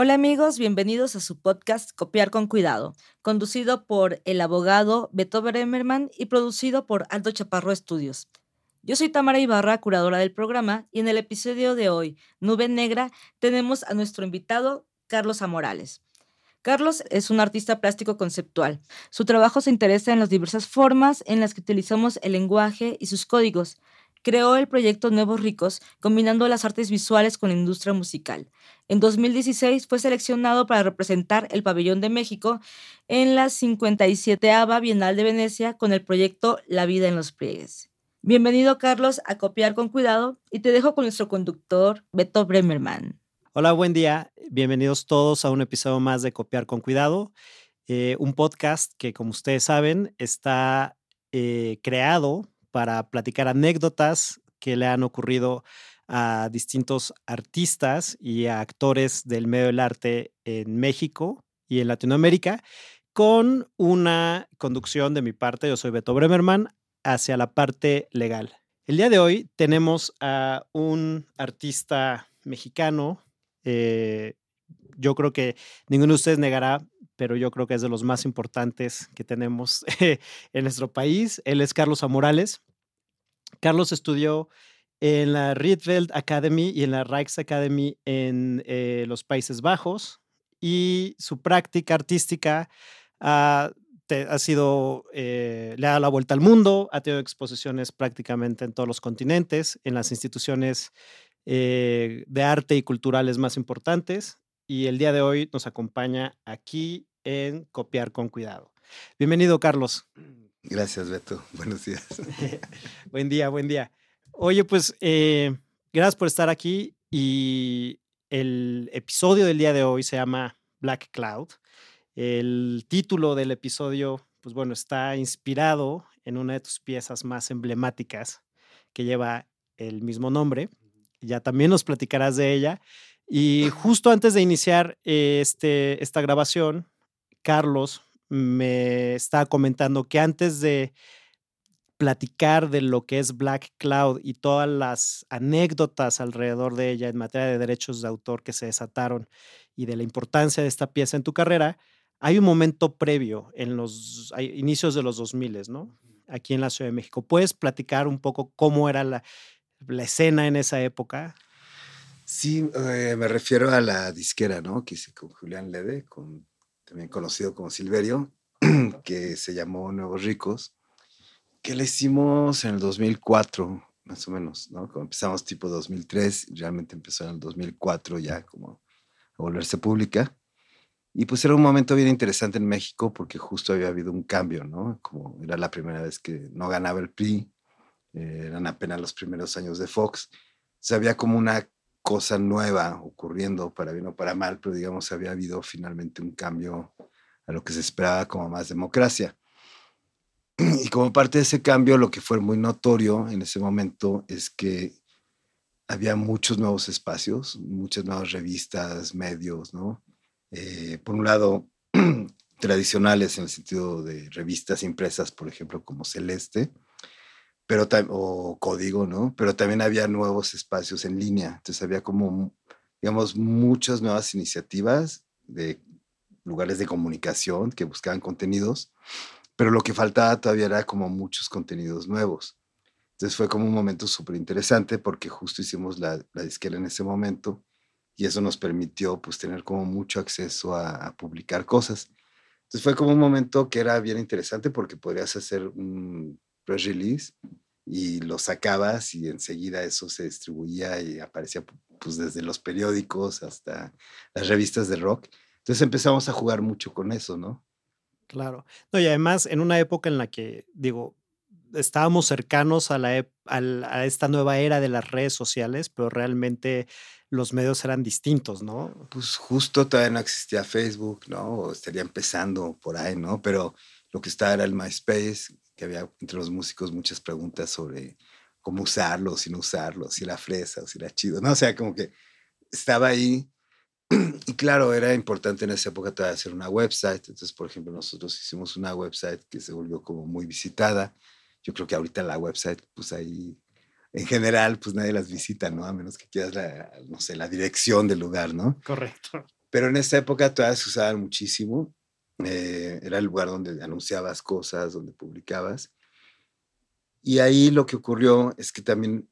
Hola amigos, bienvenidos a su podcast Copiar con Cuidado, conducido por el abogado Beto Bremerman y producido por Alto Chaparro Estudios. Yo soy Tamara Ibarra, curadora del programa, y en el episodio de hoy, Nube Negra, tenemos a nuestro invitado, Carlos Amorales. Carlos es un artista plástico conceptual. Su trabajo se interesa en las diversas formas en las que utilizamos el lenguaje y sus códigos. Creó el proyecto Nuevos Ricos, combinando las artes visuales con la industria musical. En 2016 fue seleccionado para representar el Pabellón de México en la 57 Bienal de Venecia con el proyecto La vida en los pliegues. Bienvenido, Carlos, a Copiar con Cuidado y te dejo con nuestro conductor, Beto Bremerman. Hola, buen día. Bienvenidos todos a un episodio más de Copiar con Cuidado, eh, un podcast que, como ustedes saben, está eh, creado para platicar anécdotas que le han ocurrido a distintos artistas y a actores del medio del arte en México y en Latinoamérica, con una conducción de mi parte, yo soy Beto Bremerman, hacia la parte legal. El día de hoy tenemos a un artista mexicano eh, yo creo que ninguno de ustedes negará, pero yo creo que es de los más importantes que tenemos en nuestro país. Él es Carlos Amorales. Carlos estudió en la Rietveld Academy y en la Rijksacademy en eh, los Países Bajos y su práctica artística ha, ha sido, eh, le ha dado la vuelta al mundo, ha tenido exposiciones prácticamente en todos los continentes, en las instituciones eh, de arte y culturales más importantes. Y el día de hoy nos acompaña aquí en Copiar con Cuidado. Bienvenido, Carlos. Gracias, Beto. Buenos días. buen día, buen día. Oye, pues eh, gracias por estar aquí y el episodio del día de hoy se llama Black Cloud. El título del episodio, pues bueno, está inspirado en una de tus piezas más emblemáticas que lleva el mismo nombre ya también nos platicarás de ella. Y justo antes de iniciar este, esta grabación, Carlos me está comentando que antes de platicar de lo que es Black Cloud y todas las anécdotas alrededor de ella en materia de derechos de autor que se desataron y de la importancia de esta pieza en tu carrera, hay un momento previo en los inicios de los 2000, ¿no? Aquí en la Ciudad de México. ¿Puedes platicar un poco cómo era la, la escena en esa época? Sí, eh, me refiero a la disquera, ¿no? Que hice con Julián Lede, con, también conocido como Silverio, que se llamó Nuevos Ricos, que le hicimos en el 2004, más o menos, ¿no? Como empezamos tipo 2003, realmente empezó en el 2004 ya como a volverse pública. Y pues era un momento bien interesante en México porque justo había habido un cambio, ¿no? Como era la primera vez que no ganaba el PRI, eh, eran apenas los primeros años de Fox. se había como una cosa nueva ocurriendo, para bien o para mal, pero digamos, había habido finalmente un cambio a lo que se esperaba como más democracia. Y como parte de ese cambio, lo que fue muy notorio en ese momento es que había muchos nuevos espacios, muchas nuevas revistas, medios, ¿no? Eh, por un lado, tradicionales en el sentido de revistas impresas, por ejemplo, como Celeste, pero o código, ¿no? Pero también había nuevos espacios en línea, entonces había como, digamos, muchas nuevas iniciativas de lugares de comunicación que buscaban contenidos, pero lo que faltaba todavía era como muchos contenidos nuevos. Entonces fue como un momento súper interesante porque justo hicimos la, la, disquera en ese momento y eso nos permitió pues tener como mucho acceso a, a publicar cosas. Entonces fue como un momento que era bien interesante porque podrías hacer un press release y lo sacabas y enseguida eso se distribuía y aparecía pues desde los periódicos hasta las revistas de rock. Entonces empezamos a jugar mucho con eso, ¿no? Claro. No, y además en una época en la que, digo, estábamos cercanos a, la, a, esta nueva era de las redes sociales, pero realmente los medios eran distintos, ¿no? Pues justo todavía no existía Facebook, ¿no? O estaría empezando por ahí, ¿no? Pero lo que estaba era el MySpace, que había entre los músicos muchas preguntas sobre cómo usarlo, si no usarlo, si era fresa o si era chido, ¿no? O sea, como que estaba ahí. Y claro, era importante en esa época todavía hacer una website. Entonces, por ejemplo, nosotros hicimos una website que se volvió como muy visitada. Yo creo que ahorita la website, pues ahí, en general, pues nadie las visita, ¿no? A menos que quieras, la, no sé, la dirección del lugar, ¿no? Correcto. Pero en esa época todavía se usaban muchísimo. Eh, era el lugar donde anunciabas cosas, donde publicabas. Y ahí lo que ocurrió es que también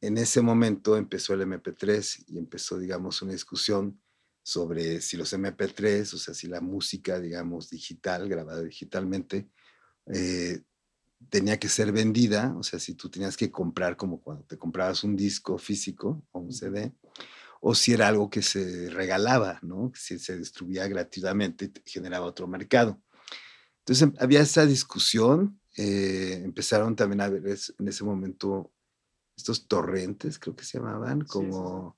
en ese momento empezó el MP3 y empezó, digamos, una discusión sobre si los MP3, o sea, si la música, digamos, digital, grabada digitalmente, eh, tenía que ser vendida, o sea, si tú tenías que comprar como cuando te comprabas un disco físico o un CD, o si era algo que se regalaba, ¿no? Si se distribuía gratuitamente generaba otro mercado. Entonces em, había esa discusión, eh, empezaron también a ver en ese momento estos torrentes, creo que se llamaban, Sí, sí, como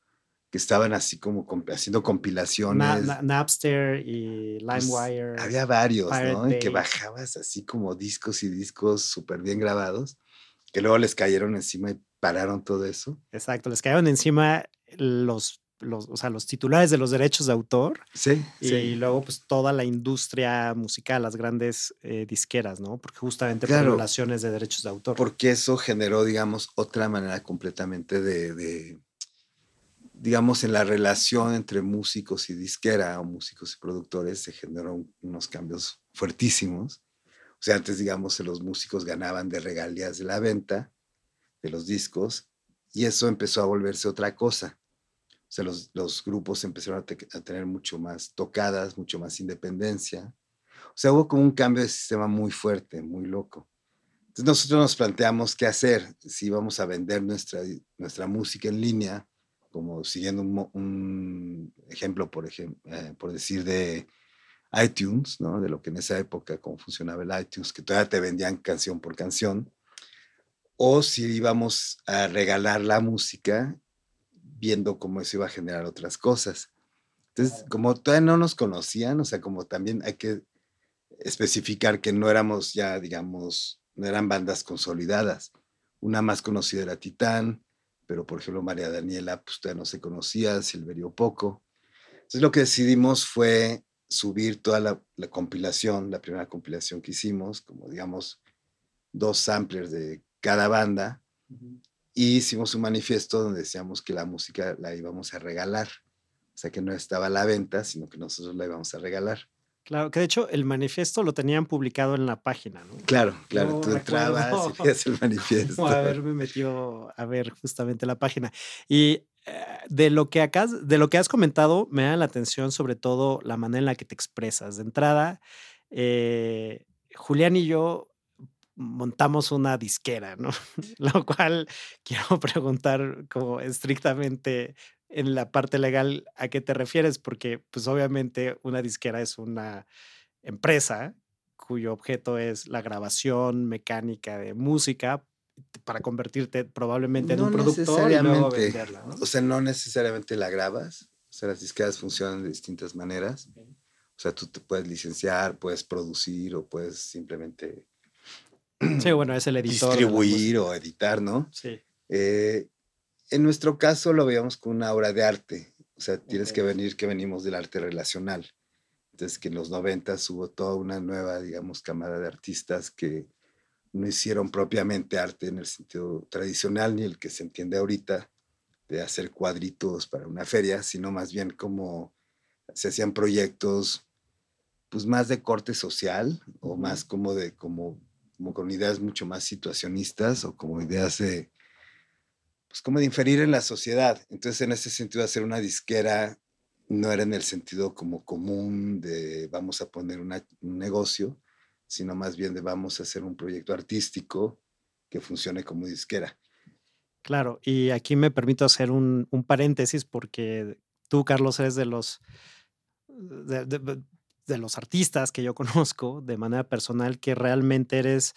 que estaban así como haciendo Na- compilaciones. Na- Napster y Pues, LimeWire. había varios, Pirate ¿no? En que bajabas así como discos y discos súper bien grabados, que luego les cayeron encima y pararon todo eso. Exacto, les cayeron encima los, los, o sea, los titulares de los derechos de autor Sí, y sí. luego pues toda la industria musical, las grandes eh, disqueras, ¿no? Porque justamente por Claro. violaciones de derechos de autor. Porque eso generó, digamos, otra manera completamente de, de, digamos, en la relación entre músicos y disquera o músicos y productores se generaron unos cambios fuertísimos. O sea, antes, digamos, los músicos ganaban de regalías de la venta de los discos y eso empezó a volverse otra cosa. O sea, los, los grupos empezaron a, te- a tener mucho más tocadas, mucho más independencia. O sea, hubo como un cambio de sistema muy fuerte, muy loco. Entonces nosotros nos planteamos qué hacer, si íbamos a vender nuestra, nuestra música en línea, como siguiendo un, un ejemplo, por, ejem- eh, por decir, de iTunes, ¿no? de lo que en esa época, cómo funcionaba el iTunes, que todavía te vendían canción por canción, o si íbamos a regalar la música viendo cómo eso iba a generar otras cosas. Entonces, como todavía no nos conocían, o sea, como también hay que especificar que no éramos ya, digamos, no eran bandas consolidadas. Una más conocida era Titán, pero por ejemplo María Daniela, pues todavía no se conocía, Silverio poco. Entonces lo que decidimos fue subir toda la, la compilación, la primera compilación que hicimos, como digamos, dos samplers de cada banda, y hicimos un manifiesto donde decíamos que la música la íbamos a regalar. O sea, que no estaba a la venta, sino que nosotros la íbamos a regalar. Claro, que de hecho el manifiesto lo tenían publicado en la página, ¿no? Claro, claro, No tú entrabas y veías el manifiesto. Como haberme metido a ver justamente la página. Y eh, de lo que acá, de lo que has comentado, me da la atención sobre todo la manera en la que te expresas. De entrada, eh, Julián y yo montamos una disquera, ¿no? Lo cual quiero preguntar como estrictamente en la parte legal a qué te refieres, porque pues obviamente una disquera es una empresa cuyo objeto es la grabación mecánica de música para convertirte probablemente en un productor y luego venderla, ¿no? O sea, no necesariamente la grabas. O sea, las disqueras funcionan de distintas maneras. O sea, tú te puedes licenciar, puedes producir o puedes simplemente Sí, bueno, es el editor. distribuir o editar, ¿no? Sí. Eh, en nuestro caso lo veíamos como una obra de arte. O sea, tienes que Ok. venir que venimos del arte relacional. Entonces, que en los 90 hubo toda una nueva, digamos, camada de artistas que no hicieron propiamente arte en el sentido tradicional ni el que se entiende ahorita de hacer cuadritos para una feria, sino más bien como se hacían proyectos pues más de corte social o más como de como, como con ideas mucho más situacionistas o como ideas de pues como de inferir en la sociedad. Entonces en ese sentido hacer una disquera no era en el sentido como común de vamos a poner un negocio, sino más bien de vamos a hacer un proyecto artístico que funcione como disquera. Claro, y aquí me permito hacer un, un paréntesis porque tú, Carlos, eres de los, de los artistas que yo conozco de manera personal que realmente eres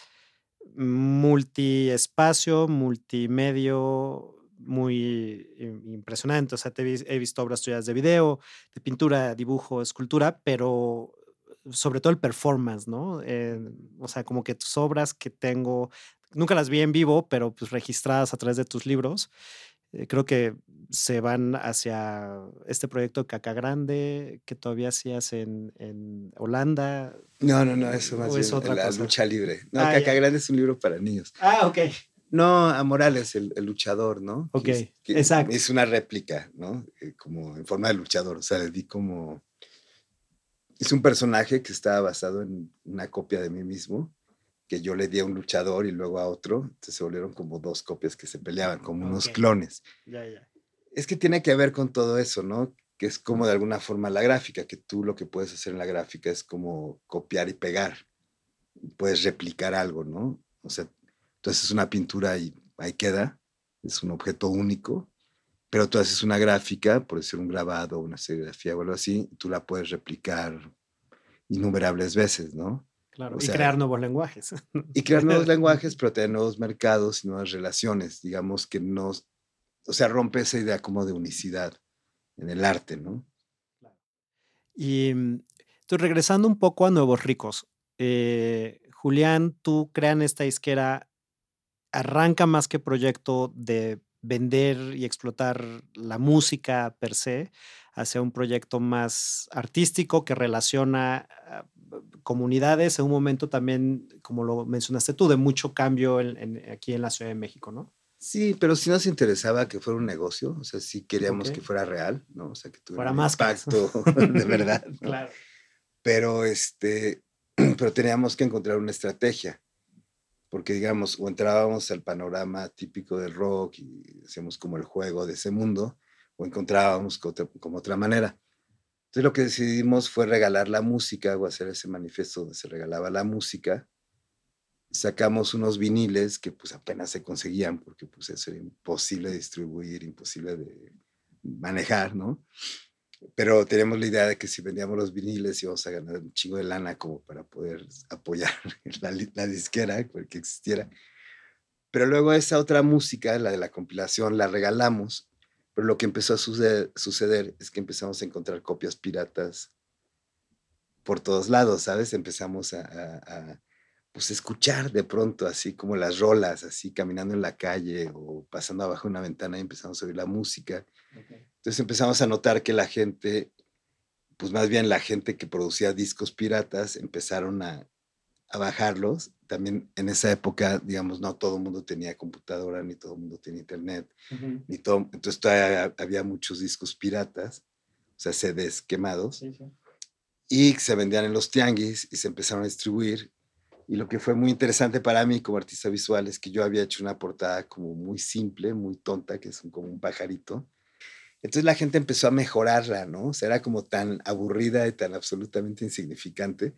multiespacio, multimedio, muy im- impresionante. O sea, te he, vis- he visto obras tuyas de video, de pintura, dibujo, escultura, pero sobre todo el performance, ¿no? Eh, o sea, como que tus obras que tengo, nunca las vi en vivo, pero pues registradas a través de tus libros, eh, creo que se van hacia este proyecto Caca Grande que todavía hacías en, en Holanda. No, no, no, eso más ¿O bien es otra la cosa? lucha libre. No, Ah, Caca ya. Grande es un libro para niños. Ah, ok. No, a Morales, el, luchador, ¿no? Ok, exacto. Es una réplica, ¿no? Eh, como en forma de luchador, o sea, le di como... Es un personaje que estaba basado en una copia de mí mismo, que yo le di a un luchador y luego a otro, entonces se volvieron como dos copias que se peleaban, como unos clones. Ya, ya. Es que tiene que ver con todo eso, ¿no? Que es como de alguna forma la gráfica, que tú lo que puedes hacer en la gráfica es como copiar y pegar. Puedes replicar algo, ¿no? O sea, entonces es una pintura y ahí queda, es un objeto único, pero tú haces una gráfica, por decir un grabado, una serigrafía o algo así, tú la puedes replicar innumerables veces, ¿no? Claro, y crear nuevos lenguajes. Y crear nuevos lenguajes, pero tener nuevos mercados y nuevas relaciones, digamos que no, o sea, rompe esa idea como de unicidad en el arte, ¿no? Y entonces, regresando un poco a Nuevos Ricos, eh, Julián, tú crean esta disquera arranca más que proyecto de vender y explotar la música per se hacia un proyecto más artístico que relaciona ah, comunidades en un momento también, como lo mencionaste tú, de mucho cambio aquí en la Ciudad de México, ¿no? Sí, pero sí nos interesaba que fuera un negocio, o sea, sí queríamos que fuera real, ¿no? O sea, que tuviera un impacto de verdad. Claro. Pero, este, pero teníamos que encontrar una estrategia porque digamos, o entrábamos al panorama típico del rock y hacíamos como el juego de ese mundo, o encontrábamos como otra, manera. Entonces lo que decidimos fue regalar la música o hacer ese manifiesto donde se regalaba la música. Sacamos unos viniles que pues apenas se conseguían porque pues eso era imposible de distribuir, imposible de manejar, ¿no? pero teníamos la idea de que si vendíamos los viniles íbamos a ganar un chingo de lana como para poder apoyar la, la disquera, que existiera. Pero luego esa otra música, la de la compilación, la regalamos, pero lo que empezó a suceder, es que empezamos a encontrar copias piratas por todos lados, ¿sabes? Empezamos a, a, pues, escuchar de pronto así como las rolas, así caminando en la calle o pasando abajo de una ventana y empezamos a oír la música. Entonces empezamos a notar que la gente, pues más bien la gente que producía discos piratas, empezaron a, bajarlos. También en esa época, digamos, no todo el mundo tenía computadora, ni todo el mundo tenía internet, ni todo, entonces todavía había muchos discos piratas, o sea, CDs quemados, y se vendían en los tianguis y se empezaron a distribuir. Y lo que fue muy interesante para mí como artista visual es que yo había hecho una portada como muy simple, muy tonta, que es como un pajarito, entonces la gente empezó a mejorarla, ¿no? O sea, era como tan aburrida y tan absolutamente insignificante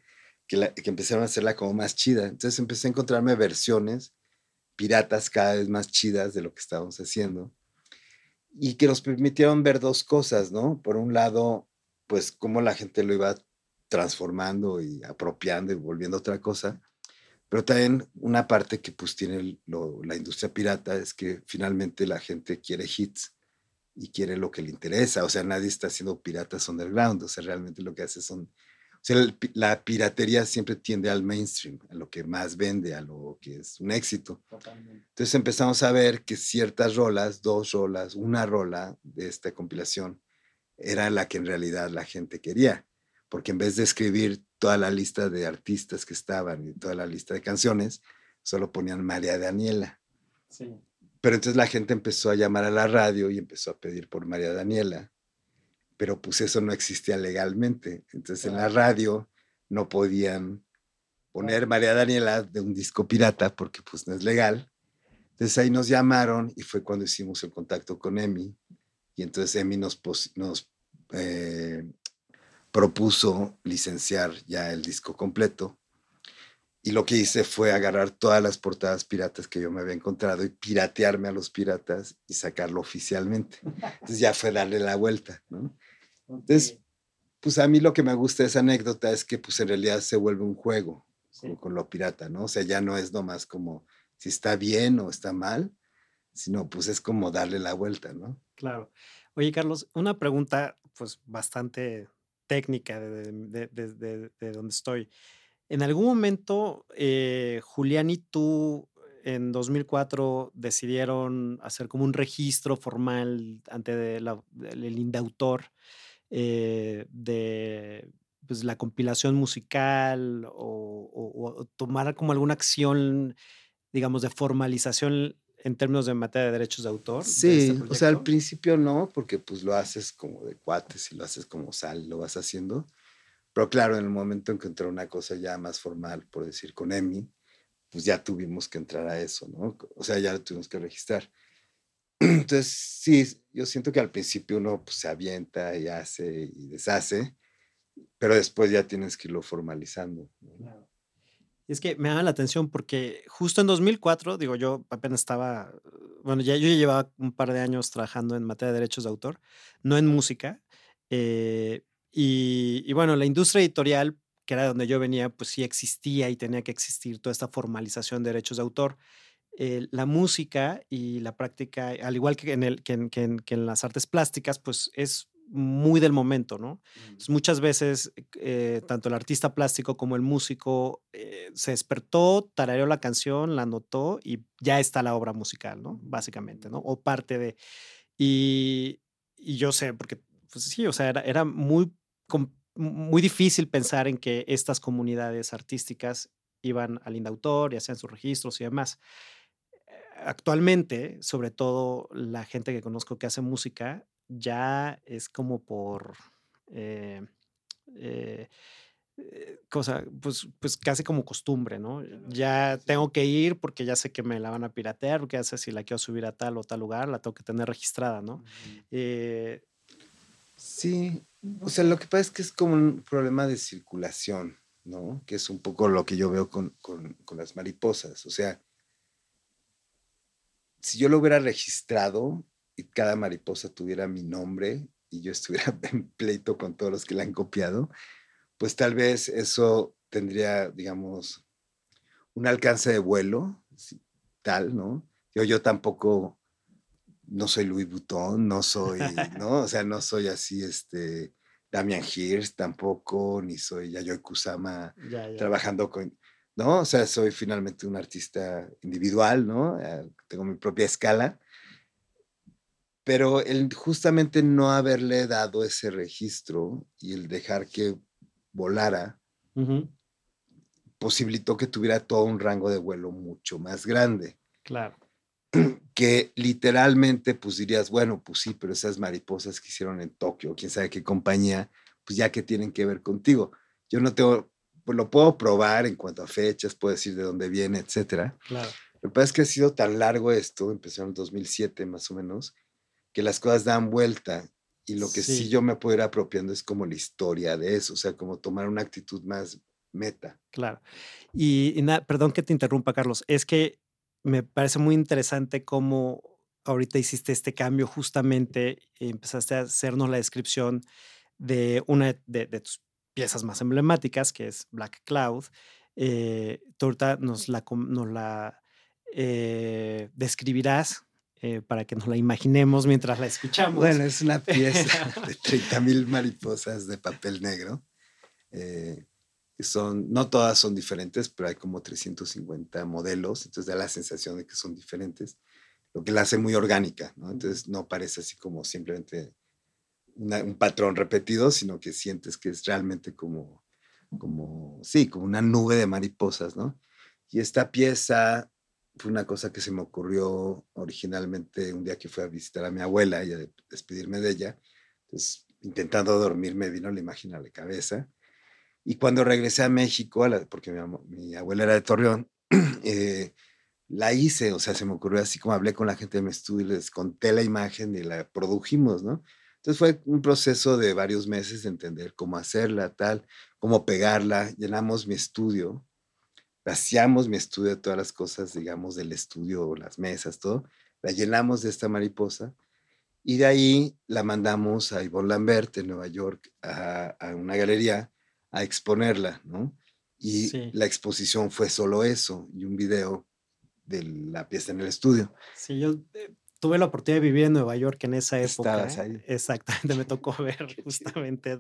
que, empezaron a hacerla como más chida. Entonces empecé a encontrarme versiones piratas cada vez más chidas de lo que estábamos haciendo y que nos permitieron ver dos cosas, ¿no? Por un lado, pues cómo la gente lo iba transformando y apropiando y volviendo otra cosa, pero también una parte que pues tiene la industria pirata es que finalmente la gente quiere hits y quiere lo que le interesa. O sea, nadie está haciendo piratas underground. O sea, realmente lo que hace son... Sea, la piratería siempre tiende al mainstream, a lo que más vende, a lo que es un éxito. Entonces empezamos a ver que ciertas rolas, dos rolas, una rola de esta compilación, era la que en realidad la gente quería. Porque en vez de escribir toda la lista de artistas que estaban y toda la lista de canciones, solo ponían María Daniela. Sí. Pero entonces la gente empezó a llamar a la radio y empezó a pedir por María Daniela, pero pues eso no existía legalmente. Entonces en la radio no podían poner María Daniela de un disco pirata porque pues no es legal. Entonces ahí nos llamaron y fue cuando hicimos el contacto con Emi y entonces Emi nos, nos eh, propuso licenciar ya el disco completo y lo que hice fue agarrar todas las portadas piratas que yo me había encontrado y piratearme a los piratas y sacarlo oficialmente. Entonces ya fue darle la vuelta, ¿no? Entonces, pues a mí lo que me gusta de esa anécdota es que pues en realidad se vuelve un juego con, lo pirata, ¿no? O sea, ya no es nomás como si está bien o está mal, sino pues es como darle la vuelta, ¿no? Claro. Oye, Carlos, una pregunta pues bastante técnica de, de, de, de donde estoy. En algún momento, eh, Julián y tú en 2004 decidieron hacer como un registro formal ante el indautor eh, de pues, la compilación musical o, tomar como alguna acción, digamos, de formalización en términos de materia de derechos de autor. de Sí, este o sea, al principio no, porque pues lo haces como de cuates y lo haces como sal, lo vas haciendo. Pero claro, en el momento en que entró una cosa ya más formal, por decir, con EMI, pues ya tuvimos que entrar a eso, ¿no? O sea, ya lo tuvimos que registrar. Entonces, sí, yo siento que al principio uno pues, se avienta y hace y deshace, pero después ya tienes que irlo formalizando. Y es que me llama la atención porque justo en 2004, digo, yo apenas estaba, bueno, ya yo llevaba un par de años trabajando en materia de derechos de autor, no en música. eh, y, y bueno, la industria editorial, que era de donde yo venía, pues sí existía y tenía que existir toda esta formalización de derechos de autor. Eh, la música y la práctica, al igual que en, el, que en, que en- que en las artes plásticas, pues es muy del momento, ¿no? Entonces, muchas veces, eh, tanto el artista plástico como el músico eh, se despertó, tarareó la canción, la anotó y ya está la obra musical, ¿no? Básicamente, ¿no? O parte de. Y, y yo sé, porque, pues sí, o sea, era, era muy, muy difícil pensar en que estas comunidades artísticas iban al indautor y hacían sus registros y demás. Actualmente, sobre todo la gente que conozco que hace música, ya es como por eh, eh, eh, cosa, pues, pues casi como costumbre, ¿no? Ya tengo que ir porque ya sé que me la van a piratear, porque ya sé si la quiero subir a tal o tal lugar, la tengo que tener registrada, ¿no? Eh, Sí, o sea, lo que pasa es que es como un problema de circulación, ¿no? Que es un poco lo que yo veo con, con- con las mariposas. O sea, si yo lo hubiera registrado y cada mariposa tuviera mi nombre y yo estuviera en pleito con todos los que la han copiado, pues tal vez eso tendría, digamos, un alcance de vuelo, tal, ¿no? Yo, yo tampoco, no soy Louis Vuitton, no soy, ¿no? O sea, no soy así, este, Damian Hirst tampoco, ni soy Yayoi Kusama ya, ya. trabajando con, ¿no? O sea, soy finalmente un artista individual, ¿no? Eh, tengo mi propia escala. Pero el justamente no haberle dado ese registro y el dejar que volara, Ujú, posibilitó que tuviera todo un rango de vuelo mucho más grande. claro. Que literalmente, pues dirías, bueno, pues sí, pero esas mariposas que hicieron en Tokio, quién sabe qué compañía, pues ya que tienen que ver contigo. Yo no tengo, lo puedo probar en cuanto a fechas, puedo decir de dónde viene, etcétera. Claro. Lo que pasa es que ha sido tan largo esto, empezó en el 2007 más o menos, que las cosas dan vuelta y lo que sí, Sí. yo me puedo ir apropiando es como la historia de eso, o sea, como tomar una actitud más meta. Claro. Y, y na- perdón que te interrumpa, Carlos, es que me parece muy interesante cómo ahorita hiciste este cambio justamente, y empezaste a hacernos la descripción de una de, de tus piezas más emblemáticas, que es Black Cloud. Eh, tú ahorita nos la, com- nos la eh, describirás eh, para que nos la imaginemos mientras la escuchamos. Bueno, es una pieza de 30 mil mariposas de papel negro. eh, son, no todas son diferentes, pero hay como 350 modelos, entonces da la sensación de que son diferentes, lo que la hace muy orgánica, ¿no? Entonces no parece así como simplemente una- un patrón repetido, sino que sientes que es realmente como, como, sí, como una nube de mariposas, ¿no? Y esta pieza fue una cosa que se me ocurrió originalmente un día que fui a visitar a mi abuela y a de- despedirme de ella. Entonces, intentando dormir, me vino la imagen a la cabeza. Y cuando regresé a México, a la- porque mi, mi abuela era de Torreón, eh, la hice, o sea, se me ocurrió así como hablé con la gente de mi estudio les conté la imagen y la produjimos, ¿no? Entonces fue un proceso de varios meses de entender cómo hacerla, tal, cómo pegarla. Llenamos mi estudio, vaciamos mi estudio de todas las cosas, digamos, del estudio, las mesas, todo. La llenamos de esta mariposa y de ahí la mandamos a Yvonne Lambert en Nueva York a, a una galería a exponerla, ¿no? Y Sí. la exposición fue solo eso y un video de la pieza en el estudio. Sí, yo eh, tuve la oportunidad de vivir en Nueva York en esa época. Estabas ahí. Exactamente, me tocó ver justamente.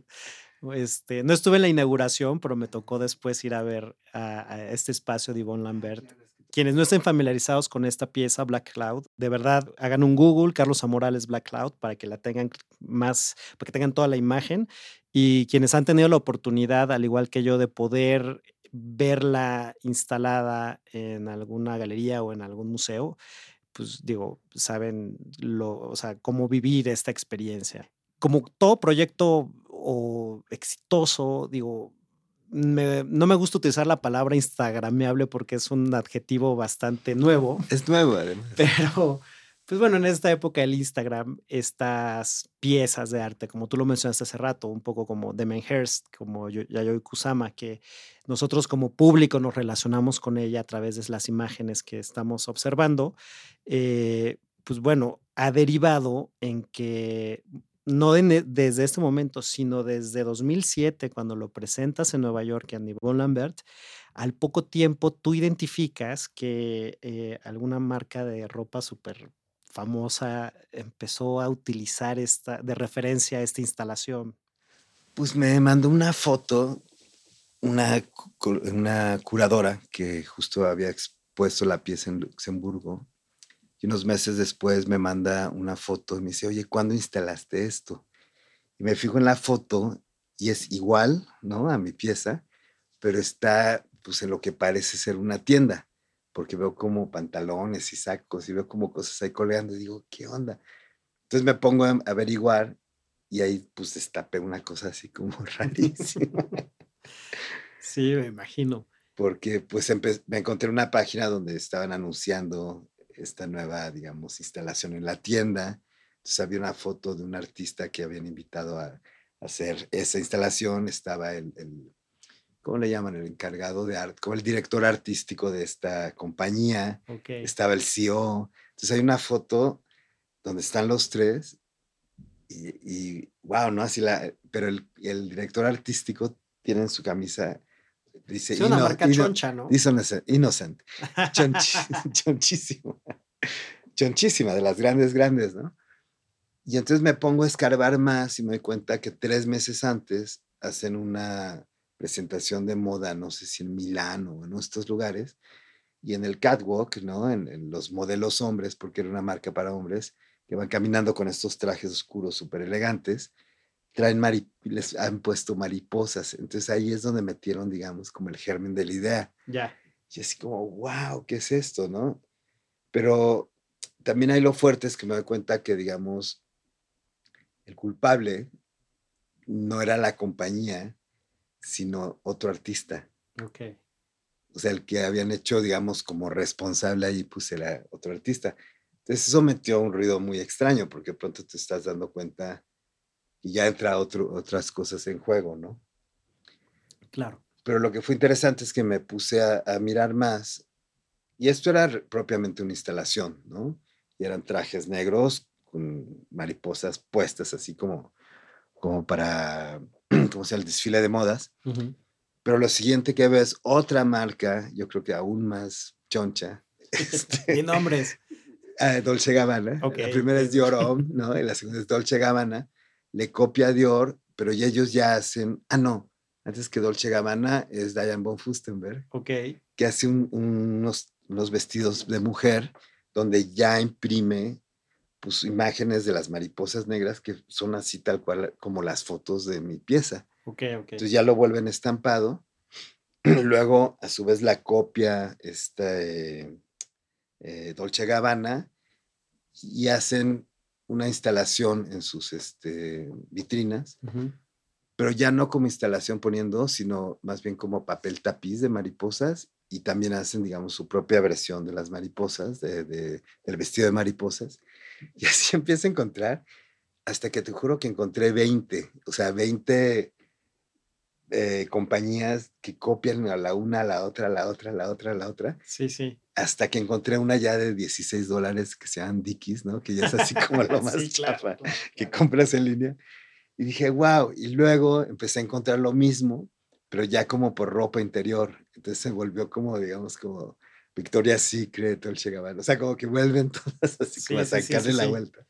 Este, no estuve en la inauguración, pero me tocó después ir a ver a, a este espacio de Yvonne Lambert. Quienes no estén familiarizados con esta pieza, Black Cloud, de verdad hagan un Google, Carlos Amorales Black Cloud, para que la tengan más, para que tengan toda la imagen. Y quienes han tenido la oportunidad, al igual que yo, de poder verla instalada en alguna galería o en algún museo, pues digo, saben lo, o sea, cómo vivir esta experiencia. Como todo proyecto o exitoso, digo, no me gusta utilizar la palabra instagrameable porque es un adjetivo bastante nuevo. Es nuevo, además. Pero, pues bueno, en esta época del Instagram, estas piezas de arte, como tú lo mencionaste hace rato, un poco como Hearst, como Yayoi Kusama, que nosotros como público nos relacionamos con ella a través de las imágenes que estamos observando, eh, pues bueno, ha derivado en que no desde este momento, sino desde 2007, cuando lo presentas en Nueva York a Yvonne Lambert, al poco tiempo tú identificas que eh, alguna marca de ropa súper famosa empezó a utilizar esta, de referencia a esta instalación. Pues me mandó una foto, una, una curadora que justo había expuesto la pieza en Luxemburgo y unos meses después me manda una foto y me dice, oye, ¿cuándo instalaste esto? Y me fijo en la foto y es igual, ¿no? A mi pieza, pero está pues en lo que parece ser una tienda, porque veo como pantalones y sacos y veo como cosas ahí colgando y digo, ¿qué onda? Entonces me pongo a averiguar y ahí pues destapé una cosa así como rarísima. Sí, me imagino. Porque pues me encontré una página donde estaban anunciando esta nueva, digamos, instalación en la tienda. Entonces había una foto de un artista que habían invitado a, hacer esa instalación. Estaba el, ¿cómo le llaman? El encargado de arte, como el director artístico de esta compañía. Estaba el CEO. Entonces hay una foto donde están los tres y, wow, ¿no? Así la, pero el, el director artístico tiene en su camisa Dice, es una marca choncha, ¿no? Dice innocent. chonchísimo. Chonchísima, de las grandes, grandes, ¿no? Y entonces me pongo a escarbar más y me doy cuenta que tres meses antes hacen una presentación de moda, no sé si en Milán o en estos lugares, y en el catwalk, ¿no? En, en los modelos hombres, porque era una marca para hombres, que van caminando con estos trajes oscuros súper elegantes, traen les han puesto mariposas. Entonces ahí es donde metieron, digamos, como el germen de la idea. Ya. Y así como, wow, ¿qué es esto, no? Pero también hay lo fuerte es que me doy cuenta que, digamos, el culpable no era la compañía, sino otro artista. Ok. O sea, el que habían hecho, digamos, como responsable ahí, pues era otro artista. Entonces eso metió un ruido muy extraño, porque pronto te estás dando cuenta y ya entra otro, otras cosas en juego, ¿no? Claro. Pero lo que fue interesante es que me puse a, mirar más y esto era propiamente una instalación, ¿no? Y eran trajes negros con mariposas puestas así como, como para, como sea, el desfile de modas. Pero lo siguiente que ves, otra marca, yo creo que aún más choncha. Este, nombres. Ah, Dolce Gabbana. La primera es Dior Homme, ¿no? Y la segunda es Dolce Gabbana le copia a Dior, pero ya ellos ya hacen, ah, no, antes que Dolce Gabbana es Diane von Fustenberg, okay. que hace unos, unos, vestidos de mujer donde ya imprime pues, imágenes de las mariposas negras que son así tal cual como las fotos de mi pieza. Okay, okay. Entonces ya lo vuelven estampado. Luego, a su vez, la copia este, eh, Dolce Gabbana y hacen una instalación en sus este, vitrinas, pero ya no como instalación poniendo, sino más bien como papel tapiz de mariposas y también hacen, digamos, su propia versión de las mariposas, de, del vestido de mariposas. Y así empiezo a encontrar, hasta que te juro que encontré 20, o sea, 20 eh, compañías que copian a la una, a la otra, a la otra, a la otra, a la otra. Sí, sí. Hasta que encontré una ya de 16 dólares que se llaman Dickies, ¿no? Que ya es así como lo más chafa que compras en línea. Y dije, wow. Y luego empecé a encontrar lo mismo, pero ya como por ropa interior. Entonces se volvió como, digamos, como Victoria's Secret, el Gabbana. O sea, como que vuelven todas así como a sacarle la vuelta.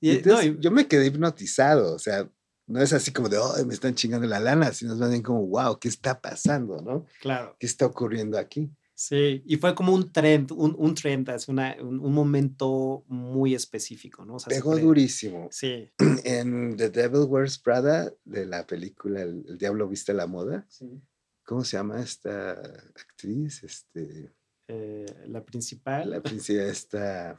Y, entonces, yo me quedé hipnotizado, o sea, no es así como de, oh, me están chingando la lana, sino más bien como, wow, ¿qué está pasando? ¿no? Claro. ¿Qué está ocurriendo aquí? Sí, y fue como un trend, un, un trend, es una, un, momento muy específico, ¿no? O Pegó durísimo. Sí. En The Devil Wears Prada, de la película El, Diablo Viste la Moda, sí. ¿cómo se llama esta actriz? Este... eh, la principal. La principal está.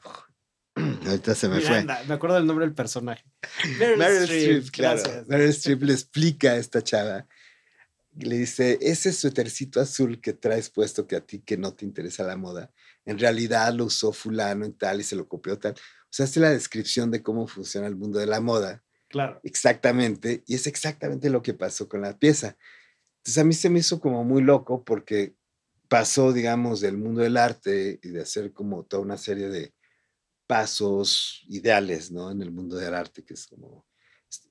Ahorita se me Miranda, fue. Me acuerdo del nombre del personaje. Meryl Streep, claro. Meryl Streep le explica a esta chava. Le dice: Ese suétercito azul que traes puesto que a ti que no te interesa la moda, en realidad lo usó Fulano y tal y se lo copió tal. O sea, hace la descripción de cómo funciona el mundo de la moda. Claro. Exactamente. Y es exactamente lo que pasó con la pieza. Entonces a mí se me hizo como muy loco porque pasó, digamos, del mundo del arte y de hacer como toda una serie de pasos ideales, ¿no? En el mundo del arte, que es como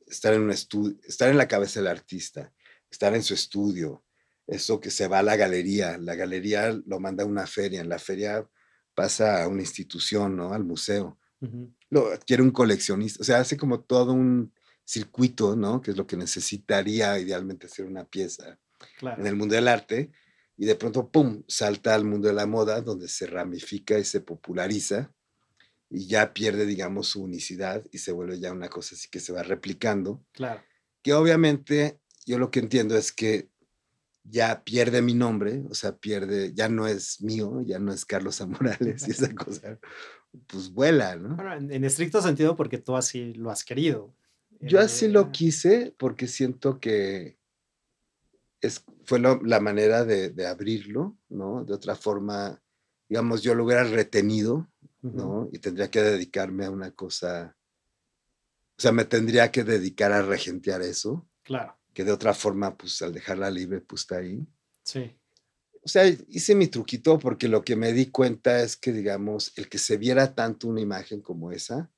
estar en un estudio, estar en la cabeza del artista, estar en su estudio, eso que se va a la galería, la galería lo manda a una feria, en la feria pasa a una institución, ¿no? Al museo. Lo adquiere un coleccionista, o sea, hace como todo un circuito, ¿no? Que es lo que necesitaría idealmente hacer una pieza en el mundo del arte. Y de pronto, ¡pum!, salta al mundo de la moda, donde se ramifica y se populariza y ya pierde, digamos, su unicidad y se vuelve ya una cosa así que se va replicando. Claro. Que obviamente yo lo que entiendo es que ya pierde mi nombre, o sea, pierde, ya no es mío, ya no es Carlos Amorales y esa cosa, pues vuela, ¿no? Bueno, en, en, estricto sentido porque tú así lo has querido. Yo así lo quise porque siento que es, fue lo, la manera de, de, abrirlo, ¿no? De otra forma, digamos, yo lo hubiera retenido, ¿no? Uh -huh. Y tendría que dedicarme a una cosa, o sea, me tendría que dedicar a regentear eso. Claro. Que de otra forma, pues al dejarla libre, pues está ahí. Sí. O sea, hice mi truquito porque lo que me di cuenta es que, digamos, el que se viera tanto una imagen como esa,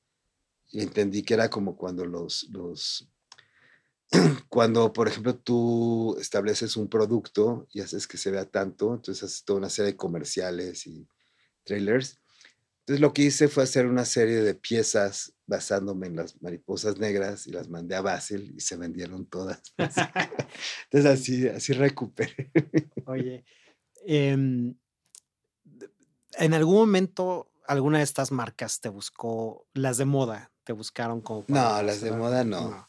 entendí que era como cuando los, los cuando, por ejemplo, tú estableces un producto y haces que se vea tanto, entonces haces toda una serie de comerciales y trailers. Entonces lo que hice fue hacer una serie de piezas basándome en las mariposas negras y las mandé a Basel y se vendieron todas. Entonces así, así recuperé. Oye, eh, en algún momento alguna de estas marcas te buscó, las de moda, te buscaron como... No, las de moda no. no.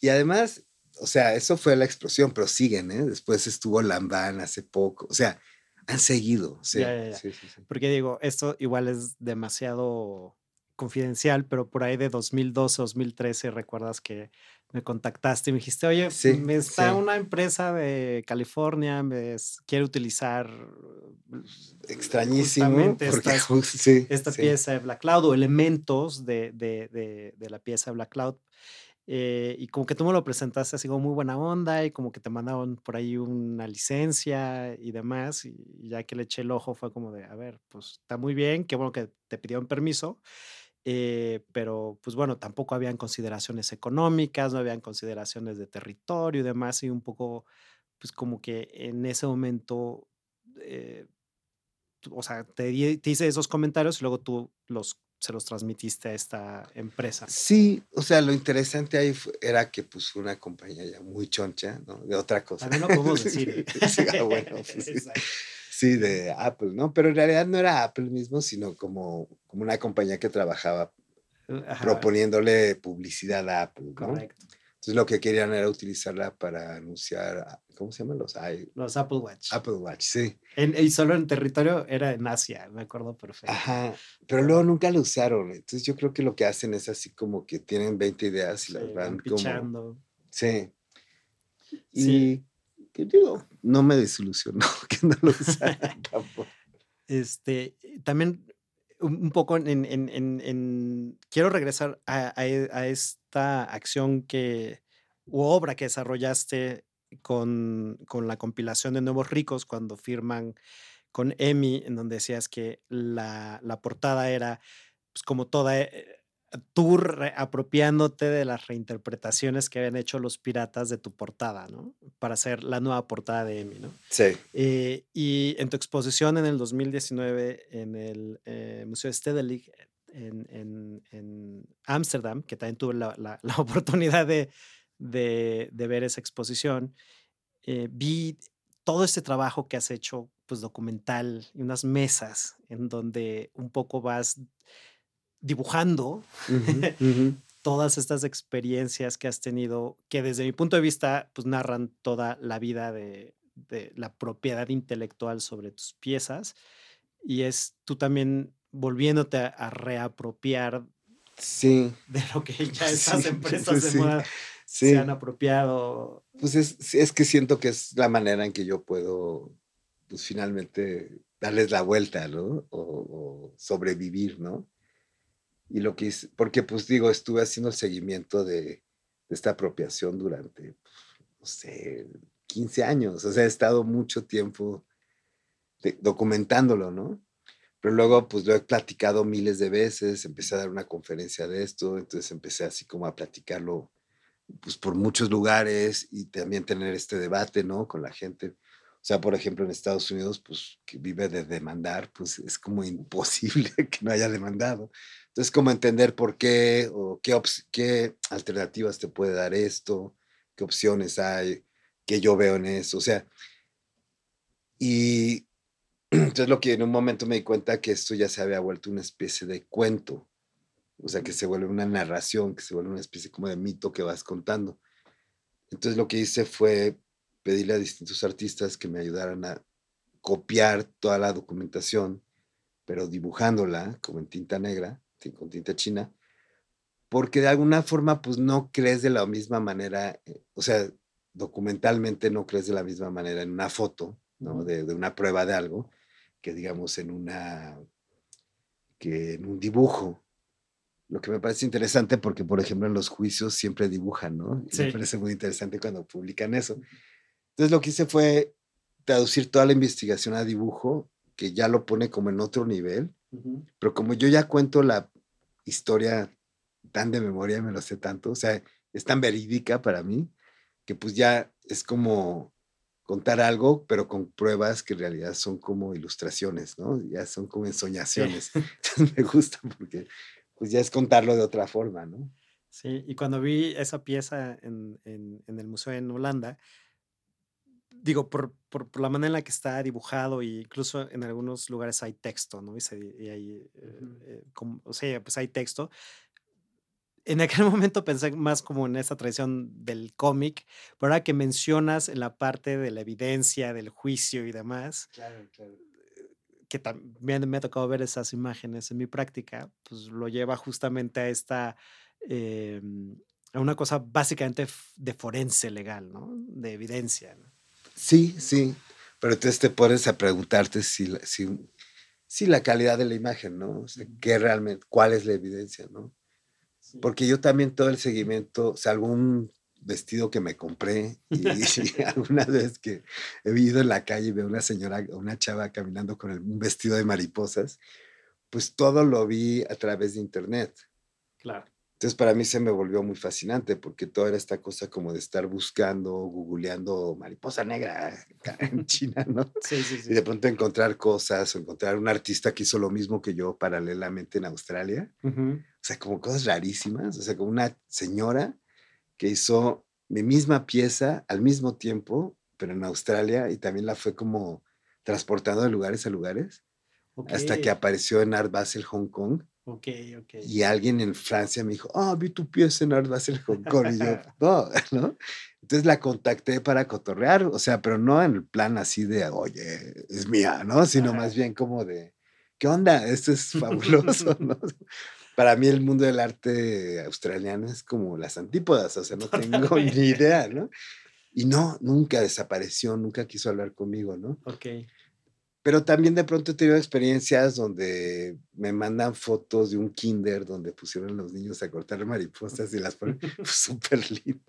Y además, o sea, eso fue la explosión, pero siguen, ¿eh? Después estuvo Lambán hace poco, o sea, han seguido. Sí, ya, ya, ya. sí, sí. Porque digo, esto igual es demasiado confidencial, pero por ahí de 2012, 2013, recuerdas que me contactaste y me dijiste, oye, Sí, me está una empresa de California, me quiere utilizar Extrañísimo. estas- esta pieza de Black Cloud o elementos de, de- de- de la pieza de Black Cloud. Eh, y como que tú me lo presentaste así como muy buena onda y como que te mandaron por ahí una licencia y demás. Y ya que le eché el ojo fue como de, a ver, pues está muy bien, qué bueno que te pidieron permiso. eh, pero pues bueno, tampoco habían consideraciones económicas, no habían consideraciones de territorio y demás. Y un poco, pues como que en ese momento eh, o sea, te, te hice esos comentarios y luego tú los, se los transmitiste a esta empresa. Sí, o sea, lo interesante ahí era que pues fue una compañía ya muy choncha, ¿no? De otra cosa. También lo podemos decir. sí, ah, bueno, pues, sí. De Apple, ¿no? Pero en realidad no era Apple mismo, sino como, como una compañía que trabajaba Ajá, proponiéndole publicidad a Apple, ¿no? Correcto. Entonces lo que querían era utilizarla para anunciar, ¿cómo se llaman los i- Los Apple Watch. Apple Watch? Sí. En- y solo en territorio era en Asia, me acuerdo perfecto. Ajá. Pero luego nunca lo usaron. Entonces yo creo que lo que hacen es así como que tienen 20 ideas y Sí, las van van como... pichando. Sí. Y Sí. ¿qué digo? No me desilusionó que no lo usaran tampoco. Este, también un, poco en, quiero regresar e- a esta acción que, u obra que desarrollaste con, con la compilación de Nuevos Ricos cuando firman con Emi, en donde decías que la, la portada era pues, como toda, eh, tú apropiándote de las reinterpretaciones que habían hecho los piratas de tu portada, ¿no? Para hacer la nueva portada de Emi, ¿no? Sí. Eh, y en tu exposición en el 2019 en el eh, Museo Stedelijk en- en en Ámsterdam, que también tuve la, la- la oportunidad de, de- de ver esa exposición, eh, vi todo este trabajo que has hecho, pues documental, y unas mesas en donde un poco vas dibujando Ujú, ujú. todas estas experiencias que has tenido, que desde mi punto de vista, pues narran toda la vida de, de la propiedad intelectual sobre tus piezas. y es tú también volviéndote a, reapropiar sí. de lo que ya esas empresas de moda se han apropiado. Pues es, es que siento que es la manera en que yo puedo, pues finalmente darles la vuelta, ¿no? O, sobrevivir, ¿no? Y lo que es, porque pues digo, estuve haciendo el seguimiento de, esta apropiación durante, no sé, 15 años, o sea, he estado mucho tiempo documentándolo, ¿no? Pero luego, pues lo he platicado miles de veces, empecé a dar una conferencia de esto, entonces empecé así como a platicarlo, pues por muchos lugares y también tener este debate, ¿no? Con la gente. O sea, por ejemplo, en Estados Unidos, pues que vive de demandar, pues es como imposible que no haya demandado. Entonces, como entender por qué o qué, qué alternativas te puede dar esto, qué opciones hay, qué yo veo en eso. O sea, y entonces lo que en un momento me di cuenta que esto ya se había vuelto una especie de cuento. O sea, que se vuelve una narración, que se vuelve una especie como de mito que vas contando. Entonces lo que hice fue pedirle a distintos artistas que me ayudaran a copiar toda la documentación, pero dibujándola como en tinta negra, con tinta china, porque de alguna forma pues no crees de la misma manera, eh, o sea, documentalmente no crees de la misma manera en una foto, ¿no? De, de, una prueba de algo, que digamos en una, que en un dibujo. Lo que me parece interesante porque, por ejemplo, en los juicios siempre dibujan, ¿no? Me parece muy interesante cuando publican eso. Entonces lo que hice fue traducir toda la investigación a dibujo, que ya lo pone como en otro nivel, pero como yo ya cuento la historia tan de memoria, me lo sé tanto, o sea, es tan verídica para mí, que pues ya es como contar algo, pero con pruebas que en realidad son como ilustraciones, ¿no? Ya son como ensoñaciones. Entonces me gusta porque pues ya es contarlo de otra forma, ¿no? Sí, y cuando vi esa pieza en, en el museo en Holanda, digo, por, por, la manera en la que está dibujado, e incluso en algunos lugares hay texto, ¿no? Y, hay, eh, eh, como, o sea, pues hay texto. En aquel momento pensé más como en esa tradición del cómic, pero ahora que mencionas en la parte de la evidencia, del juicio y demás, claro, claro. que también me ha tocado ver esas imágenes en mi práctica, pues lo lleva justamente a esta... Em, a una cosa básicamente de forense legal, ¿no? De evidencia. ¿no? Sí, sí, pero entonces te pones a preguntarte si, si, si la calidad de la imagen, ¿no? O sea, ¿qué realmente, cuál es la evidencia, ¿no? Porque yo también todo el seguimiento, o sea, algún vestido que me compré y, alguna vez que he ido en la calle y veo una señora, una chava caminando con un vestido de mariposas, pues todo lo vi a través de internet. Claro. Entonces para mí se me volvió muy fascinante porque toda era esta cosa como de estar buscando, googleando mariposa negra en China, ¿no? Sí, sí, sí. Y de pronto encontrar cosas o encontrar un artista que hizo lo mismo que yo paralelamente en Australia. O sea, como cosas rarísimas. O sea, como una señora que hizo mi misma pieza al mismo tiempo, pero en Australia y también la fue como transportando de lugares a lugares. Hasta que apareció en Art Basel, Hong Kong Ok, ok. Y alguien en Francia me dijo, ah, vi tu pieza en Art Basel Hong Kong. Y yo, no, ¿no? Entonces la contacté para cotorrear, o sea, pero no en el plan así de, oye, es mía, ¿no? Sino más bien como de, ¿qué onda? Esto es fabuloso, ¿no? Para mí el mundo del arte australiano es como las antípodas, o sea, no tengo ni idea, ¿no? Y no, nunca desapareció, nunca quiso hablar conmigo, ¿no? Ok. Pero también de pronto he tenido experiencias donde me mandan fotos de un kinder donde pusieron a los niños a cortar mariposas y las ponen súper lindo.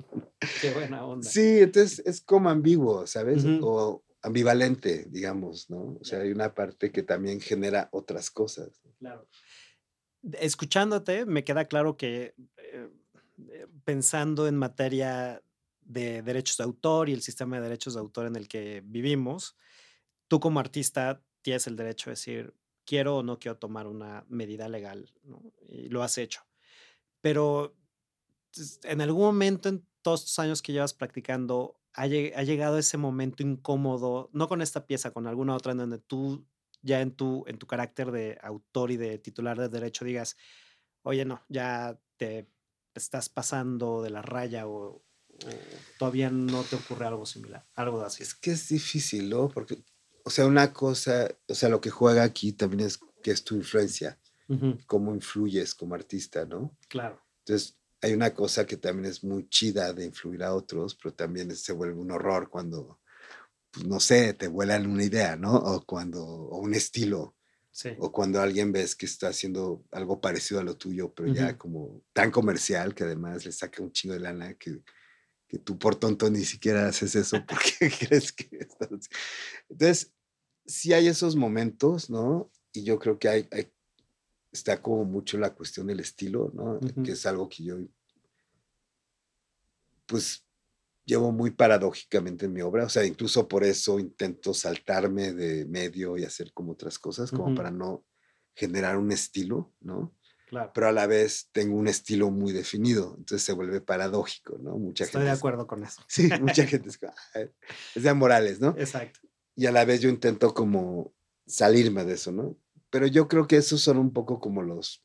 Qué buena onda. Sí, entonces es como ambiguo, ¿sabes? O ambivalente, digamos, ¿no? O sea, hay una parte que también genera otras cosas. Claro. Escuchándote, me queda claro que eh, pensando en materia de derechos de autor y el sistema de derechos de autor en el que vivimos, tú como artista tienes el derecho de decir, quiero o no quiero tomar una medida legal, y lo has hecho. Pero en algún momento en todos estos años que llevas practicando, ha, llegado ese momento incómodo, no con esta pieza, con alguna otra, en donde tú ya en tu, en tu carácter de autor y de titular de derecho digas, oye, no, ya te estás pasando de la raya o, o todavía no te ocurre algo similar, algo así. Es que es difícil, ¿no? Porque o sea, una cosa, o sea, lo que juega aquí también es que es tu influencia, Ujú, cómo influyes como artista, ¿no? Claro. Entonces, hay una cosa que también es muy chida de influir a otros, pero también se vuelve un horror cuando, pues, no sé, te vuelan una idea, ¿no? O cuando, o un estilo, Sí. o cuando alguien ves que está haciendo algo parecido a lo tuyo, pero ya Ujú. como tan comercial que además le saca un chingo de lana que, que tú por tonto ni siquiera haces eso porque crees que estás... Entonces, sí hay esos momentos, ¿no? Y yo creo que hay, hay- está como mucho la cuestión del estilo, ¿no? Que es algo que yo, pues, llevo muy paradójicamente en mi obra. O sea, incluso por eso intento saltarme de medio y hacer como otras cosas, como para no generar un estilo, ¿no? Claro. Pero a la vez tengo un estilo muy definido, entonces se vuelve paradójico, ¿no? Mucha Estoy gente de es- acuerdo con eso. Sí, mucha gente es, "Ah, es de Morales, ¿no? Exacto. Y a la vez yo intento como salirme de eso, ¿no? Pero yo creo que esos son un poco como los,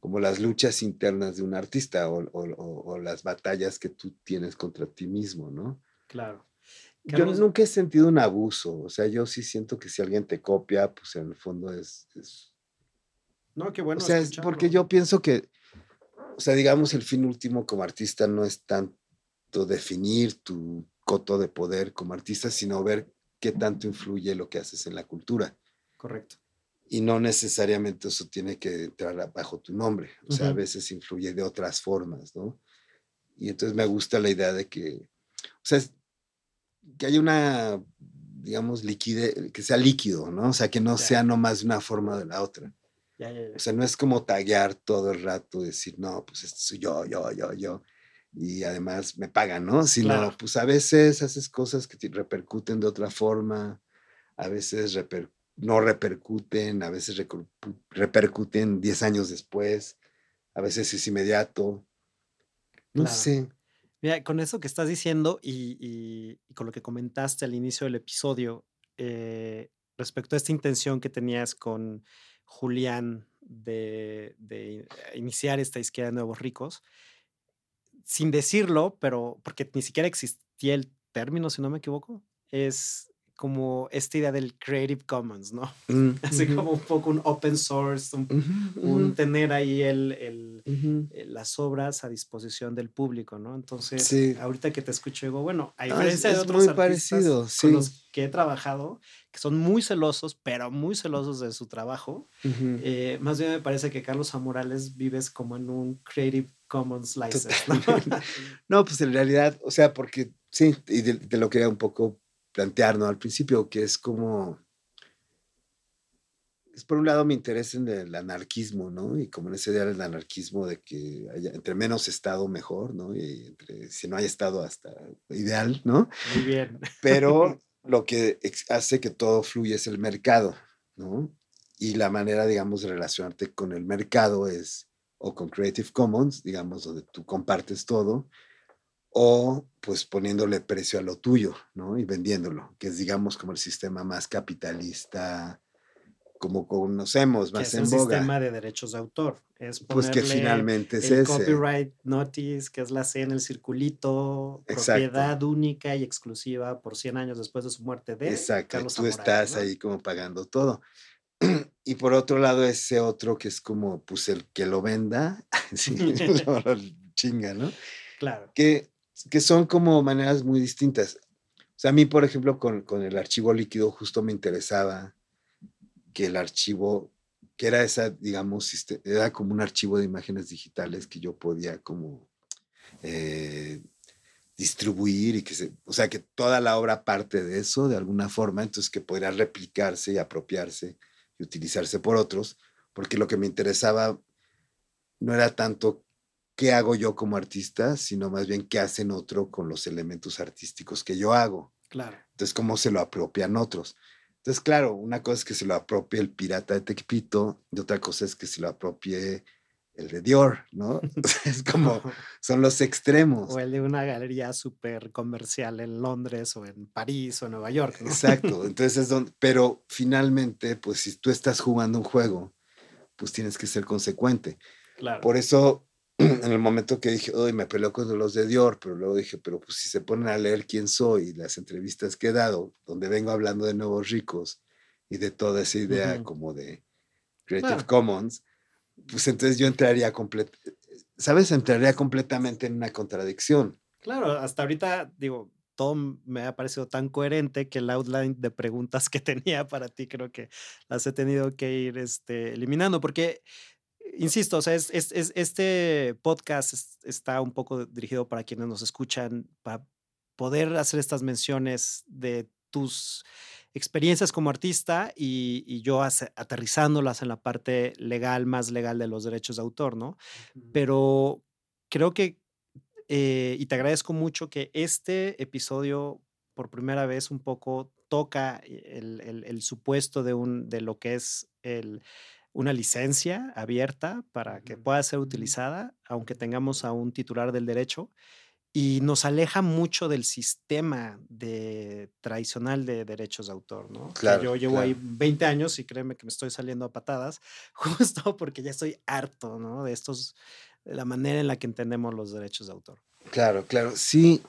como las luchas internas de un artista o, o- o- o las batallas que tú tienes contra ti mismo, ¿no? Claro. Yo Carlos- nunca he sentido un abuso, o sea, yo sí siento que si alguien te copia, pues en el fondo es, es No, qué bueno. o sea, es porque yo pienso que, o sea, digamos, el fin último como artista no es tanto definir tu coto de poder como artista, sino ver qué tanto influye lo que haces en la cultura. Correcto. Y no necesariamente eso tiene que entrar a- bajo tu nombre. O sea, a Ujú. veces influye de otras formas, ¿no? Y entonces me gusta la idea de que, o sea, que haya una, digamos, liquide, que sea líquido, ¿no? O sea, que no Ya. sea nomás de una forma o de la otra. Ya, ya. O sea, no es como taguear todo el rato, decir, no, pues esto soy yo, yo, yo, yo. Y además me pagan, ¿no? Sino, Claro. pues a veces haces cosas que te repercuten de otra forma, a veces reper- no repercuten, a veces repercuten 10 años después, a veces es inmediato. No Claro. sé. Mira, con eso que estás diciendo y, y- y con lo que comentaste al inicio del episodio, eh, respecto a esta intención que tenías con Julián de, de iniciar esta izquierda de nuevos ricos, sin decirlo, pero porque ni siquiera existía el término, si no me equivoco, es como esta idea del Creative Commons, ¿no? Mm, Así ujú, como un poco un open source, un, ujú, un ujú, tener ahí el, el, eh, las obras a disposición del público, ¿no? Entonces, Sí. ahorita que te escucho, digo, bueno, a Ah, es- diferencia de otros muy artistas parecido, con sí. los que he trabajado, que son muy celosos, pero muy celosos de su trabajo, eh, más bien me parece que Carlos A. Morales vives como en un Creative Commons license, ¿no? No, pues en realidad, o sea, porque sí, y de, de lo que era un poco plantear, ¿no? Al principio, que es como, es por un lado mi interés en el anarquismo, ¿no? Y como en ese idea del anarquismo de que haya, entre menos Estado mejor, ¿no? Y entre, si no hay Estado hasta ideal, ¿no? muy bien. Pero lo que hace que todo fluya es el mercado, ¿no? Y la manera, digamos, de relacionarte con el mercado es o con Creative Commons, digamos, donde tú compartes todo, o pues poniéndole precio a lo tuyo, ¿no? Y vendiéndolo, que es, digamos, como el sistema más capitalista, como conocemos, que más es en boga. sistema de derechos de autor. Es Pues que finalmente es el ese. copyright notice, que es la C en el circulito, Exacto. propiedad única y exclusiva por 100 años después de su muerte de Exacto, Carlos tú Zamorano, estás ¿no? ahí como pagando todo. Y por otro lado, ese otro que es como, pues el que lo venda, sí, lo, lo chinga, ¿no? Claro. Que, que son como maneras muy distintas. O sea, a mí, por ejemplo, con, con el archivo líquido justo me interesaba que el archivo, que era esa, digamos, siste- era como un archivo de imágenes digitales que yo podía como eh, distribuir y que se, o sea, que toda la obra parte de eso de alguna forma, entonces que podría replicarse y apropiarse y utilizarse por otros, porque lo que me interesaba no era tanto qué hago yo como artista, sino más bien qué hacen otro con los elementos artísticos que yo hago. Claro. Entonces, cómo se lo apropian otros. Entonces, claro, una cosa es que se lo apropie el pirata de Tecpito y otra cosa es que se lo apropie el de Dior, ¿no? Es como, son los extremos. O el de una galería súper comercial en Londres o en París o Nueva York. ¿no? Exacto. Entonces es donde, pero finalmente, pues si tú estás jugando un juego, pues tienes que ser consecuente. Claro. Por eso en el momento que dije, hoy me peleó con los de Dior, pero luego dije, pero pues si se ponen a leer quién soy y las entrevistas que he dado, donde vengo hablando de nuevos ricos y de toda esa idea como de Creative Commons, pues entonces yo entraría completamente, ¿sabes? Entraría completamente en una contradicción. Claro, hasta ahorita, digo, todo me ha parecido tan coherente que el outline de preguntas que tenía para ti creo que las he tenido que ir este, eliminando, porque insisto, o sea, es, este podcast está un poco dirigido para quienes nos escuchan, para poder hacer estas menciones de tus experiencias como artista y, yo aterrizándolas en la parte legal, más legal de los derechos de autor, ¿no? Pero creo que, eh, y te agradezco mucho que este episodio por primera vez un poco toca el, supuesto de, un, de lo que es el una licencia abierta para que pueda ser utilizada, aunque tengamos a un titular del derecho, y nos aleja mucho del sistema de, tradicional de derechos de autor, ¿no? Claro, yo llevo ahí 20 años y créeme que me estoy saliendo a patadas, justo porque ya estoy harto, ¿no? De estos, de la manera en la que entendemos los derechos de autor. Claro, claro, sí.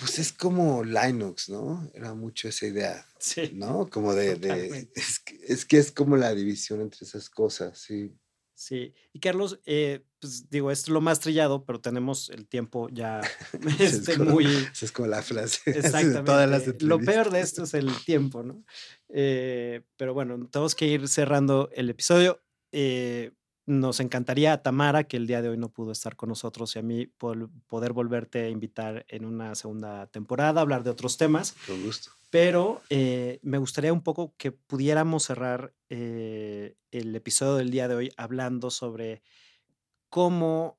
Pues es como Linux, ¿no? Era mucho esa idea, sí, ¿no? Como de, es, que, es, como la división entre esas cosas, sí. Sí, y Carlos, eh, pues digo, es lo más trillado, pero tenemos el tiempo ya este, muy... es como la frase. Exactamente. todas las lo peor de esto es el tiempo, ¿no? Eh, pero bueno, tenemos que ir cerrando el episodio. Eh, nos encantaría a Tamara, que el día de hoy no pudo estar con nosotros, y a mí poder volverte a invitar en una segunda temporada, hablar de otros temas. Con gusto. Pero eh, me gustaría un poco que pudiéramos cerrar eh, el episodio del día de hoy hablando sobre cómo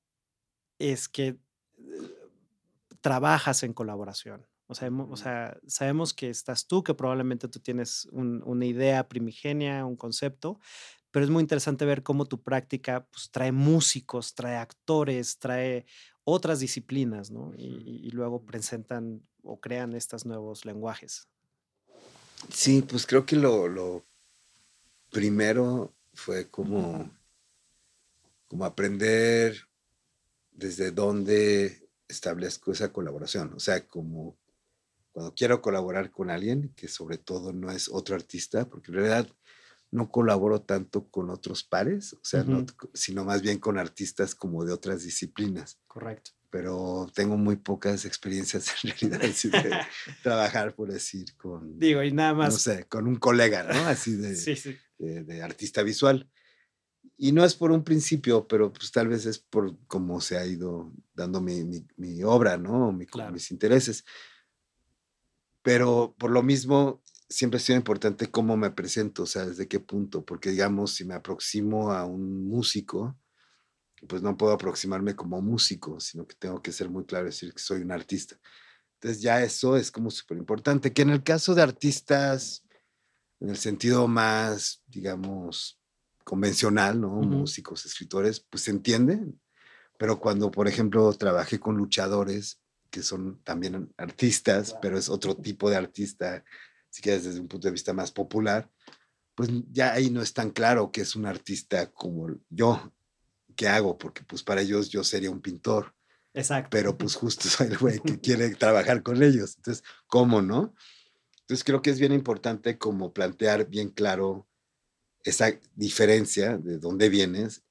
es que eh, trabajas en colaboración. O sea, o sea, sabemos que estás tú, que probablemente tú tienes una idea primigenia, un concepto, pero es muy interesante ver cómo tu práctica pues, trae músicos, trae actores, trae otras disciplinas, ¿no? Y, luego presentan o crean estos nuevos lenguajes. Sí, pues creo que lo, primero fue como, como aprender desde dónde establezco esa colaboración. O sea, como cuando quiero colaborar con alguien, que sobre todo no es otro artista, porque en realidad no colaboro tanto con otros pares, o sea, sino más bien con artistas como de otras disciplinas. Correcto. Pero tengo muy pocas experiencias en realidad de trabajar, por decir, con... Digo, y nada más... No sé, con un colega, ¿no? Así de, de, artista visual. Y no es por un principio, pero pues tal vez es por cómo se ha ido dando mi, mi, obra, ¿no? Mi, Mis intereses. Pero por lo mismo, siempre ha sido importante cómo me presento, o sea, desde qué punto, porque digamos, si me aproximo a un músico, pues no puedo aproximarme como músico, sino que tengo que ser muy claro decir que soy un artista. Entonces ya eso es como súper importante, que en el caso de artistas, en el sentido más, digamos, convencional, ¿no? Músicos, escritores, pues se entienden, pero cuando, por ejemplo, trabajé con luchadores, que son también artistas, pero es otro tipo de artista si quieres desde un punto de vista más popular, pues ya ahí no es tan claro que es un artista como yo, que hago, porque pues para ellos yo sería un pintor. Exacto. Pero pues justo soy el güey que quiere trabajar con ellos. Entonces, ¿cómo no? Entonces creo que es bien importante como plantear bien claro esa diferencia de dónde vienes,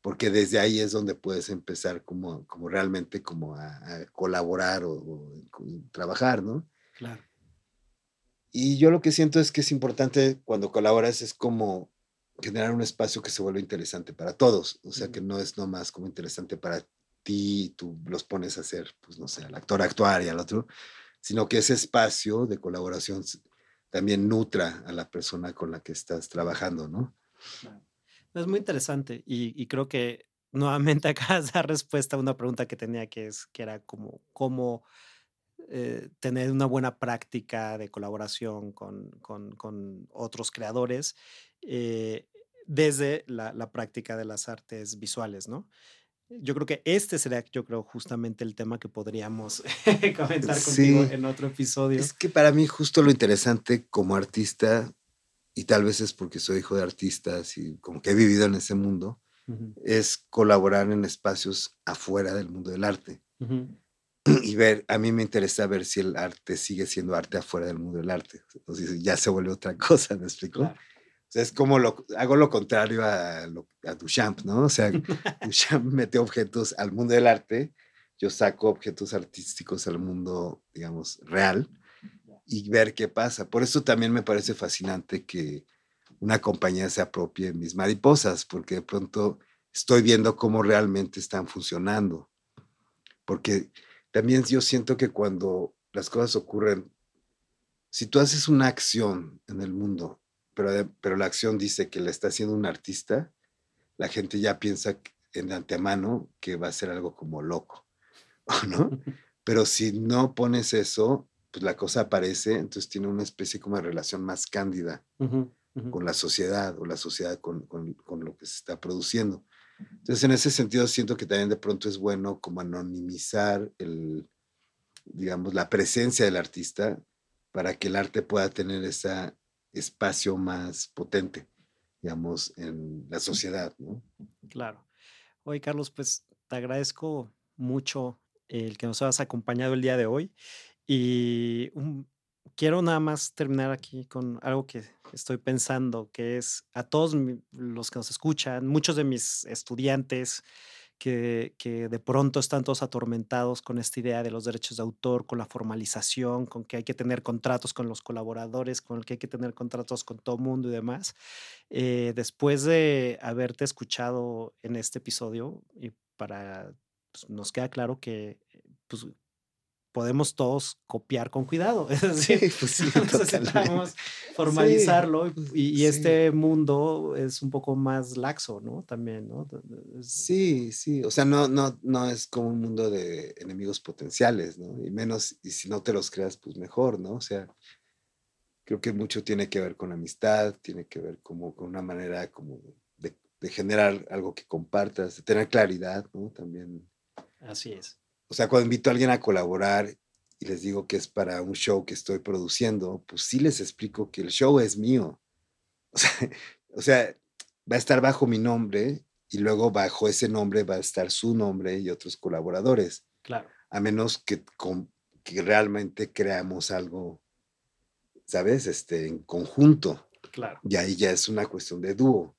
porque desde ahí es donde puedes empezar como, como realmente como a, colaborar o, o, trabajar, ¿no? Claro. Y yo lo que siento es que es importante cuando colaboras es como generar un espacio que se vuelva interesante para todos. O sea, que no es nomás como interesante para ti, tú los pones a hacer, pues no sé, al actor actuar y al otro, sino que ese espacio de colaboración también nutra a la persona con la que estás trabajando, ¿no? Es muy interesante y, y creo que nuevamente acabas de dar respuesta a una pregunta que tenía que es que era como cómo eh, tener una buena práctica de colaboración con, con, otros creadores eh, desde la, práctica de las artes visuales, ¿no? Yo creo que este sería, yo creo, justamente el tema que podríamos comentar contigo en otro episodio. Es que para mí justo lo interesante como artista, y tal vez es porque soy hijo de artistas y como que he vivido en ese mundo, es colaborar en espacios afuera del mundo del arte. Y ver, a mí me interesa ver si el arte sigue siendo arte afuera del mundo del arte. Si ya se vuelve otra cosa, ¿me explico? O sea, es como lo, hago lo contrario a, a Duchamp, ¿no? O sea, Duchamp mete objetos al mundo del arte, yo saco objetos artísticos al mundo, digamos, real y ver qué pasa. Por eso también me parece fascinante que una compañía se apropie mis mariposas, porque de pronto estoy viendo cómo realmente están funcionando. Porque también yo siento que cuando las cosas ocurren, si tú haces una acción en el mundo, pero, pero la acción dice que la está haciendo un artista, la gente ya piensa en antemano que va a ser algo como loco, ¿no? Pero si no pones eso, pues la cosa aparece, entonces tiene una especie como de relación más cándida con la sociedad o la sociedad con, con, con, lo que se está produciendo. Entonces, en ese sentido, siento que también de pronto es bueno como anonimizar el, digamos, la presencia del artista para que el arte pueda tener ese espacio más potente, digamos, en la sociedad. Claro. Oye, Carlos, pues te agradezco mucho el que nos hayas acompañado el día de hoy y quiero nada más terminar aquí con algo que estoy pensando, que es a todos los que nos escuchan, muchos de mis estudiantes que, que, de pronto están todos atormentados con esta idea de los derechos de autor, con la formalización, con que hay que tener contratos con los colaboradores, con el que hay que tener contratos con todo mundo y demás. Eh, después de haberte escuchado en este episodio, y para, pues, nos queda claro que pues, podemos todos copiar con cuidado. Es decir, pues necesitamos formalizarlo y, este mundo es un poco más laxo, ¿no? También, ¿no? Sí, sí, o sea, no, no, no es como un mundo de enemigos potenciales, ¿no? Y menos, y si no te los creas, pues mejor, ¿no? O sea, creo que mucho tiene que ver con amistad, tiene que ver como con una manera como de, de generar algo que compartas, de tener claridad, ¿no? También. Así es o sea, cuando invito a alguien a colaborar y les digo que es para un show que estoy produciendo, pues sí les explico que el show es mío. O sea, va a estar bajo mi nombre y luego bajo ese nombre va a estar su nombre y otros colaboradores. Claro. A menos que, que realmente creamos algo, ¿sabes? Este, en conjunto. Claro. Y ahí ya es una cuestión de dúo.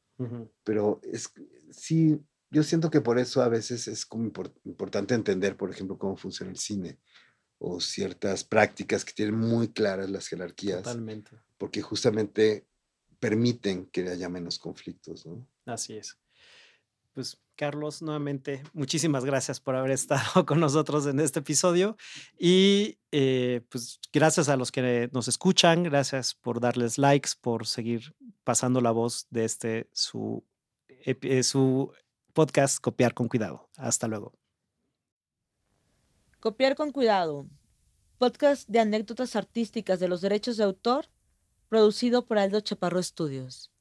Pero es, sí, yo siento que por eso a veces es como importante entender, por ejemplo, cómo funciona el cine o ciertas prácticas que tienen muy claras las jerarquías. Totalmente. Porque justamente permiten que haya menos conflictos, ¿no? Así es. Pues Carlos, nuevamente, muchísimas gracias por haber estado con nosotros en este episodio y eh, pues gracias a los que nos escuchan, gracias por darles likes, por seguir pasando la voz de este su, su podcast Copiar con Cuidado. Hasta luego. Copiar con Cuidado. Podcast de anécdotas artísticas de los derechos de autor, producido por Aldo Chaparro Estudios.